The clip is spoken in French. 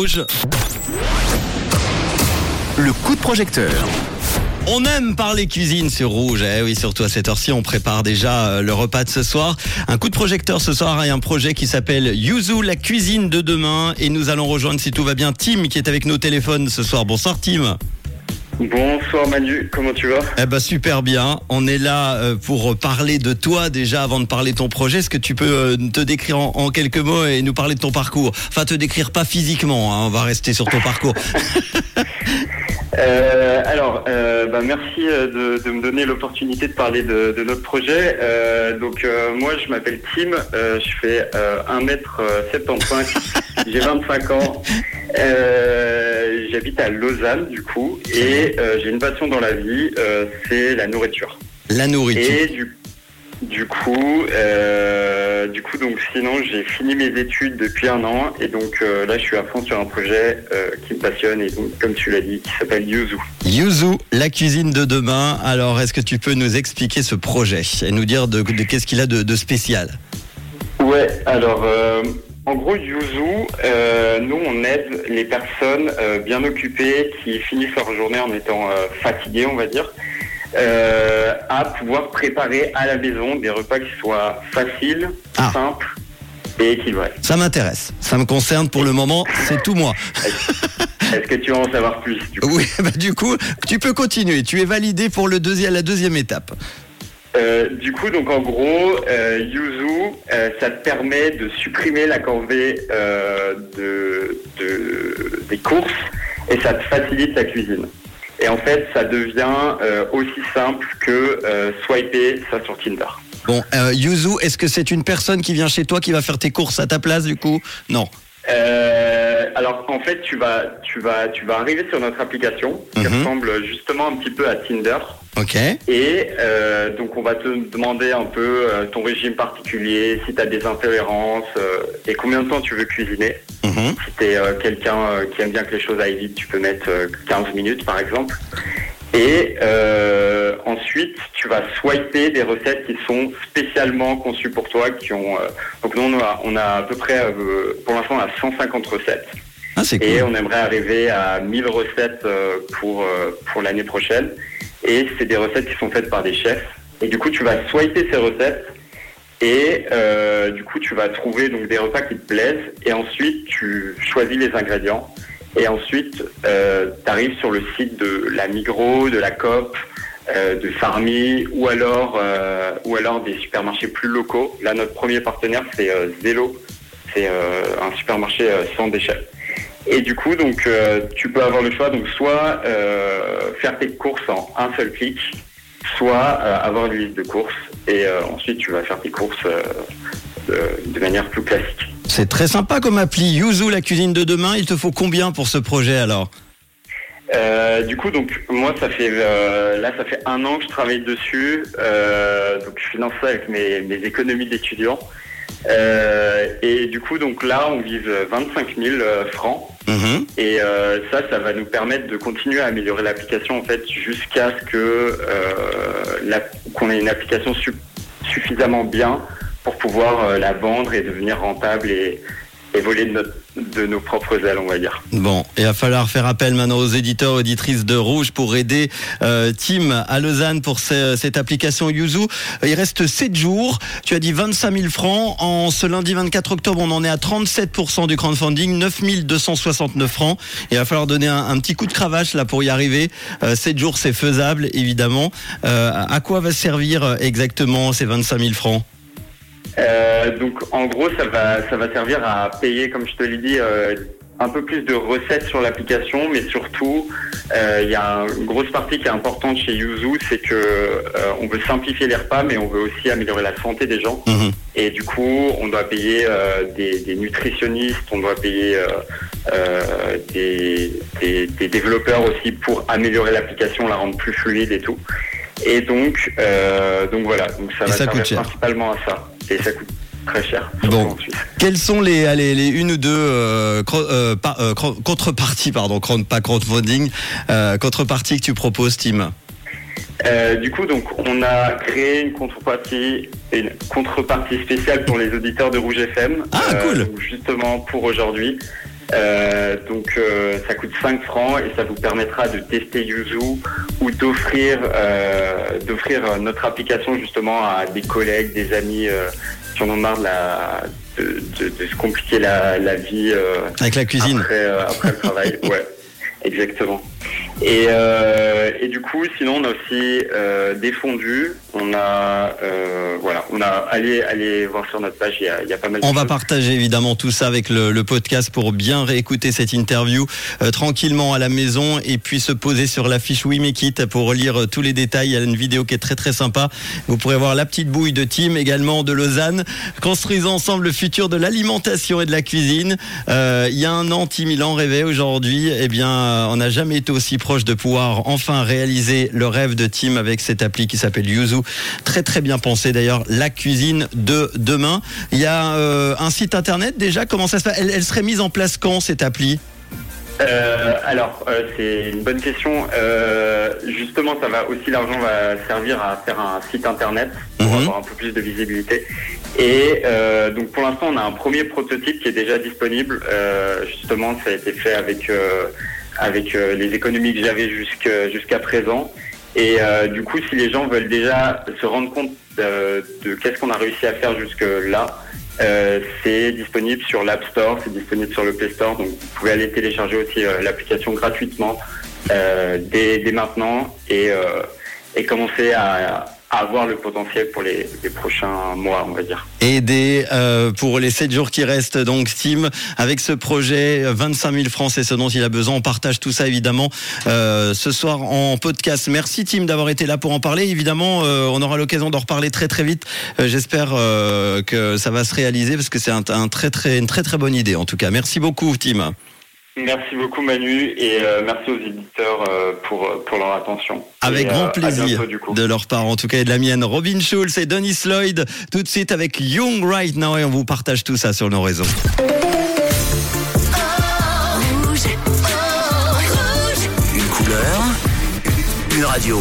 Rouge. Le coup de projecteur. On aime parler cuisine sur Rouge. Eh oui, surtout à cette heure-ci, on prépare déjà euh, le repas de ce soir. Un coup de projecteur ce soir et un projet qui s'appelle Yuzu, la cuisine de demain. Et nous allons rejoindre, si tout va bien, Tim qui est avec nos téléphones ce soir. Bonsoir Tim. Bonsoir Manu, comment tu vas Eh ben super bien. On est là euh, pour parler de toi déjà avant de parler de ton projet. Est-ce que tu peux euh, te décrire en, en quelques mots et nous parler de ton parcours? Enfin, te décrire pas physiquement. hein, on va rester sur ton parcours. Euh, Alors, euh, bah, merci euh, de, de me donner l'opportunité de parler de, de notre projet. Euh, donc euh, moi, je m'appelle Tim, euh, je fais euh, 1m75, j'ai 25 ans, Euh, j'habite à Lausanne du coup, et euh, j'ai une passion dans la vie, euh, c'est la nourriture. La nourriture. Et du, du coup, euh, du coup, donc sinon j'ai fini mes études depuis un an et donc euh, là je suis à fond sur un projet euh, qui me passionne et donc comme tu l'as dit, qui s'appelle Yuzu. Yuzu, la cuisine de demain. Alors, est-ce que tu peux nous expliquer ce projet et nous dire de, de qu'est-ce qu'il a de, de spécial? Ouais, alors euh, en gros Yuzu, euh, nous on aide les personnes euh, bien occupées qui finissent leur journée en étant euh, fatiguées, on va dire. Euh, à pouvoir préparer à la maison des repas qui soient faciles, Ah. simples et équilibrés. Ça m'intéresse. Ça me concerne pour le moment. C'est tout moi. Est-ce que tu veux en savoir plus du coup Oui, bah, du coup, tu peux continuer. Tu es validé pour le deuxième, la deuxième étape. Euh, du coup, donc en gros, euh, Yuzu, euh, ça te permet de supprimer la corvée de, de- des courses et ça te facilite la cuisine. Et en fait, ça devient euh, aussi simple que euh, swiper ça sur Tinder. Bon, euh, Yuzu, est-ce que c'est une personne qui vient chez toi qui va faire tes courses à ta place du coup? Non. Euh, alors en fait, tu vas, tu vas, tu vas arriver sur notre application qui Mhm. ressemble justement un petit peu à Tinder. Ok. Et euh, donc on va te demander un peu euh, ton régime particulier, si tu as des intolérances euh, et combien de temps tu veux cuisiner. Mhm. Si tu es quelqu'un qui aime bien que les choses aillent vite, tu peux mettre euh, 15 minutes par exemple. Et euh, ensuite, tu vas swiper des recettes qui sont spécialement conçues pour toi, qui ont euh, donc nous on a, on a à peu près euh, pour l'instant on a 150 recettes. Ah, c'est Et cool. on aimerait arriver à 1000 recettes pour, pour l'année prochaine. Et c'est des recettes qui sont faites par des chefs. Et du coup, tu vas swiper ces recettes. Et euh, du coup, tu vas trouver donc des repas qui te plaisent. Et ensuite, tu choisis les ingrédients. Et ensuite, tu arrives sur le site de la Migros, de la Coop, euh, de Farmi, ou alors, euh, ou alors des supermarchés plus locaux. Là, notre premier partenaire, c'est euh, Zelo. C'est euh, un supermarché euh, sans déchets. Et du coup, donc, euh, tu peux avoir le choix, donc soit euh, faire tes courses en un seul clic, soit euh, avoir une liste de courses et ensuite tu vas faire tes courses de, de manière plus classique. C'est très sympa comme appli. Yuzu, la cuisine de demain. Il te faut combien pour ce projet alors? Du coup, donc moi, ça fait là, ça fait un an que je travaille dessus. Donc, je finance ça avec mes, mes économies d'étudiant. Euh, et du coup, donc là, on vise 25 000 euh, francs. Mhm. Et euh, ça, ça va nous permettre de continuer à améliorer l'application en fait jusqu'à ce que euh, qu'on ait une application su- suffisamment bien pour pouvoir la vendre et devenir rentable et, et de, notre- de nos propres ailes, on va dire. Bon, il va falloir faire appel maintenant aux éditeurs, auditrices de Rouge pour aider euh, Tim à Lausanne pour ce- cette application Yuzu. Il reste 7 jours. Tu as dit 25 000 francs. En ce lundi 24 octobre, on en est à 37% du crowdfunding, 9 269 francs. Il va falloir donner un, un petit coup de cravache là pour y arriver. Euh, 7 jours, c'est faisable, évidemment. Euh, à quoi va servir euh, exactement ces 25 000 francs? Euh, donc en gros, ça va, ça va servir à payer, comme je te l'ai dit, euh, un peu plus de recettes sur l'application, mais surtout, euh, il y a une grosse partie qui est importante chez Yuzu, c'est que euh, on veut simplifier les repas, mais on veut aussi améliorer la santé des gens. Mhm. Et du coup, on doit payer euh, des, des nutritionnistes, on doit payer euh, euh, des, des- des développeurs aussi pour améliorer l'application, la rendre plus fluide et tout. Et donc, euh, donc voilà, donc ça va ça coûte servir cher. principalement à ça. Et ça coûte très cher. Bon. Quelles sont les, allez, les une ou deux euh, euh, contreparties, pardon, pas crowdfunding, contreparties que tu proposes, Tim? Du coup, donc, on a créé une contrepartie, une contrepartie spéciale pour les auditeurs de Rouge FM. Ah, cool. Justement pour aujourd'hui. Euh, donc euh, ça coûte 5 francs et ça vous permettra de tester Yuzu ou d'offrir euh, d'offrir notre application justement à des collègues, des amis qui en ont marre de, la, de, de, de se compliquer la, la vie avec la cuisine après, après le travail. ouais, exactement. Et, euh, et, du coup, sinon, on a aussi euh. On a, euh, voilà, on a allez, allez voir sur notre page. Il y a, il y a pas mal. On va partager évidemment tout ça avec le, le podcast pour bien réécouter cette interview euh, tranquillement à la maison et puis se poser sur la fiche We Make It pour lire tous les détails. Il y a une vidéo qui est très très sympa. Vous pourrez voir la petite bouille de Tim également de Lausanne. Construisons ensemble le futur de l'alimentation et de la cuisine. Il y a un an, Tim, il en rêvait aujourd'hui. Eh bien, on n'a jamais été aussi proche de pouvoir enfin réaliser le rêve de Tim avec cette appli qui s'appelle Yuzu. Très très bien pensé d'ailleurs, la cuisine de demain. Il y a euh, un site internet déjà, comment ça se passe? Elle, elle serait mise en place quand cette appli? Euh, alors, euh, c'est une bonne question. Euh, justement, ça va aussi l'argent va servir à faire un site internet pour Mhm. avoir un peu plus de visibilité. Et donc, pour l'instant, on a un premier prototype qui est déjà disponible. Justement, ça a été fait avec avec euh, les économies que j'avais jusqu'à présent. Et euh, du coup, si les gens veulent déjà se rendre compte de, de qu'est-ce qu'on a réussi à faire jusque là. Euh, c'est disponible sur l'App Store, c'est disponible sur le Play Store, donc vous pouvez aller télécharger aussi euh, l'application gratuitement euh, dès, dès maintenant et, euh, et commencer à avoir le potentiel pour les, les prochains mois, on va dire. aider euh, pour les 7 jours qui restent. Donc, Tim, avec ce projet, euh, 25 000 francs, c'est ce dont il a besoin. On partage tout ça, évidemment, euh, ce soir en podcast. Merci, Tim, d'avoir été là pour en parler. Évidemment, euh, on aura l'occasion d'en reparler très, très vite. Euh, J'espère euh, que ça va se réaliser parce que c'est un, un très, très, une très, très bonne idée, en tout cas. Merci beaucoup, Tim. Merci beaucoup Manu et euh, merci aux éditeurs euh, pour, pour leur attention. Avec Et, grand euh, plaisir bientôt, du coup. de leur part, en tout cas, et de la mienne. Robin Schulz et Dennis Lloyd, tout de suite avec Young Right Now, et on vous partage tout ça sur nos réseaux. Une couleur, une radio.